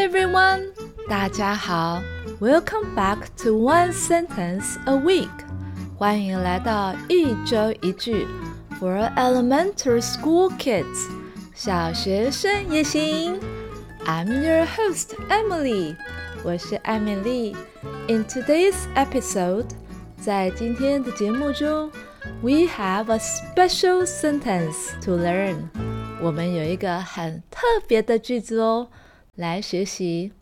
Hi everyone，大家好，Welcome back to One Sentence a Week，欢迎来到一周一句 for elementary school kids，小学生也行。I'm your host Emily，我是艾米丽。In today's episode，在今天的节目中，we have a special sentence to learn。我们有一个很特别的句子哦， 来学习。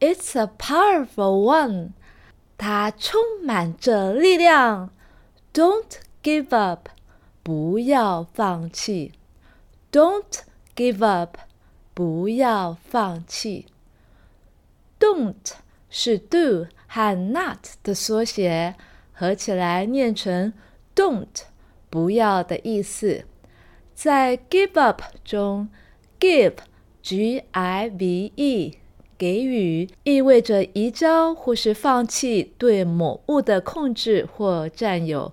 It's a powerful one，它充满着力量。Don't give up，不要放弃。Don't give up。不要放弃。Don't 是 do 和 not 的缩写，合起来念成 don't，不要的意思。在 give up 中，give Give 给予，意味着移交或是放弃对某物的控制或占有，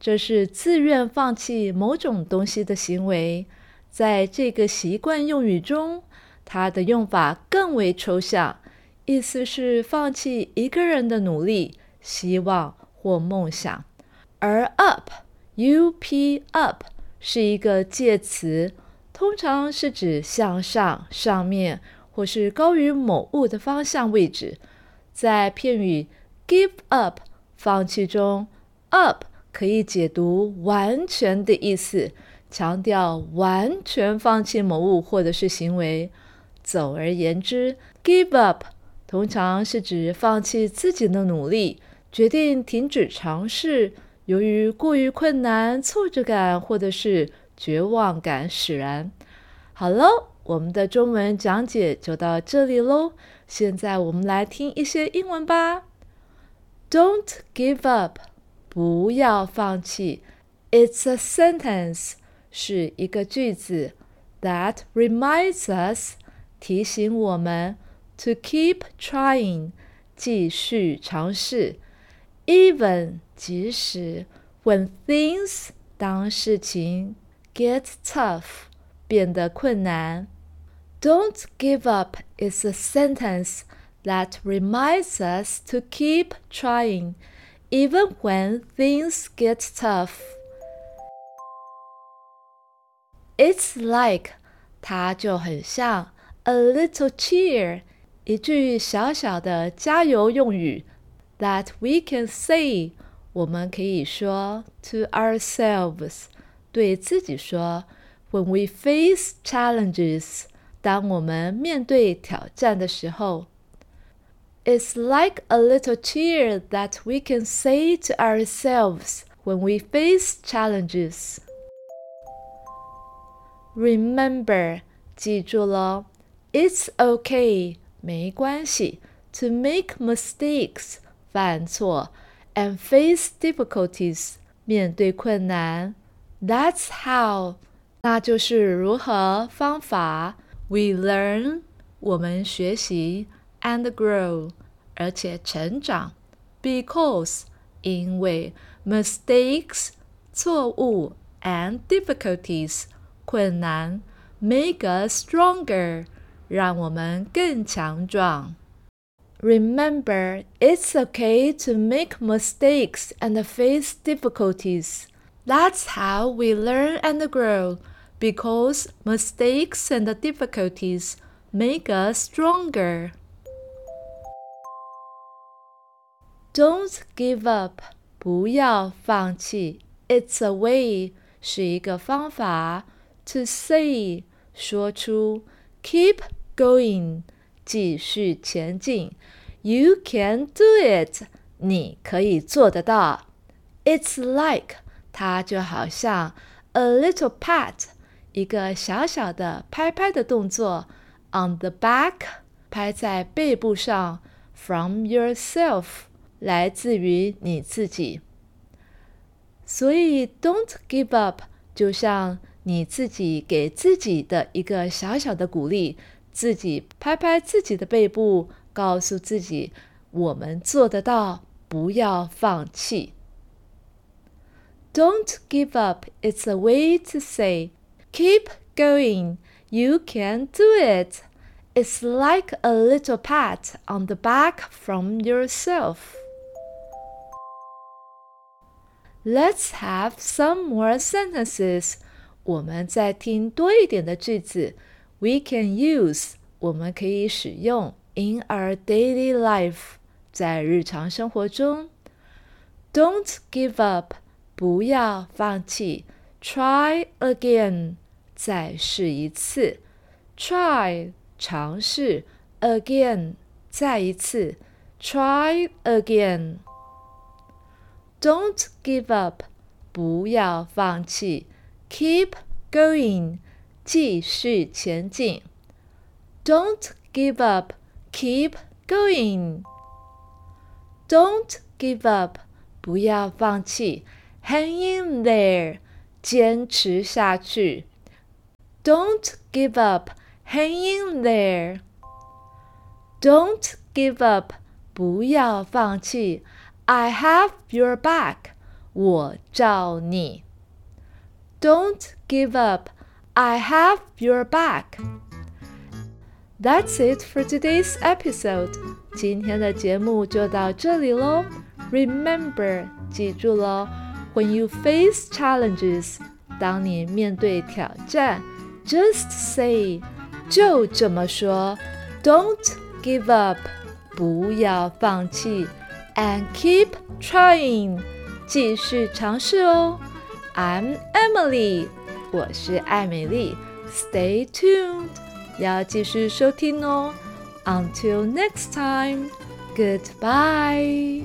这是自愿放弃某种东西的行为。在这个习惯用语中，它的用法更为抽象，意思是放弃一个人的努力、希望或梦想。而 up，U-P，up 是一个介词，通常是指向上、上面或是高于某物的方向位置。在片语 give up 放弃中，up 可以解读完全的意思。强调完全放弃某物或者是行为。总而言之，give up 通常是指放弃自己的努力，决定停止尝试，由于过于困难、挫折感或者是绝望感使然。好喽，我们的中文讲解就到这里喽。现在我们来听一些英文吧。Don't give up，不要放弃。It's a sentence。是一个句子，that reminds us 提醒我们 to keep trying 继续尝试，even 即使 when things 当事情 get tough 变得困难。Don't give up is a sentence that reminds us to keep trying, even when things get tough. It's like，它就很像 a little cheer，一句小小的加油用语。That we can say，我们可以说 to ourselves， 对自己说。When we face challenges，当我们面对挑战的时候。It's like a little cheer that we can say to ourselves when we face challenges. Remember，记住了，It's okay，没关系，to make mistakes，犯错，and face difficulties，面对困难。 That's how，那就是如何方法。We learn，我们学习，and grow，而且成长。Because，因为 mistakes，错误，and difficulties。困难，make us stronger，让我们更强壮。Remember, it's okay to make mistakes and face difficulties. That's how we learn and grow, because mistakes and difficulties make us stronger. Don't give up，不要放弃。It's a way，是一个方法。To say 说出，keep going 继续前进，You can do it 你可以做得到。It's like 它就好像 a little pat 一个小小的拍拍的动作，on the back 拍在背部上，from yourself 来自于你自己。所以 don't give up 就像。你自己给自己的一个小小的鼓励，自己拍拍自己的背部，告诉自己：“我们做得到，不要放弃。” Don't give up. It's a way to say, "Keep going. You can do it." It's like a little pat on the back from yourself. Let's have some more sentences. 我们再听多一点的句子。We can use 我们可以使用 in our daily life 在日常生活中。Don't give up 不要放弃。Try again 再试一次。Try 尝试，again，再一次，try again。Don't give up，不要放弃，keep going，继续前进。Don't give up，keep going。Don't give up，不要放弃 ，hang in there，坚持下去。Don't give up。Hang in there. Don't give up. 不要放弃。I have your back. 我罩你。Don't give up. I have your back. That's it for today's episode. 今天的节目就到这里喽。Remember，记住喽 ，When you face challenges，当你面对挑战，just say。就这么说，Don't give up，不要放弃，and keep trying，继续尝试哦。I'm Emily，我是艾美丽，Stay tuned，要继续收听哦。Until next time，Goodbye。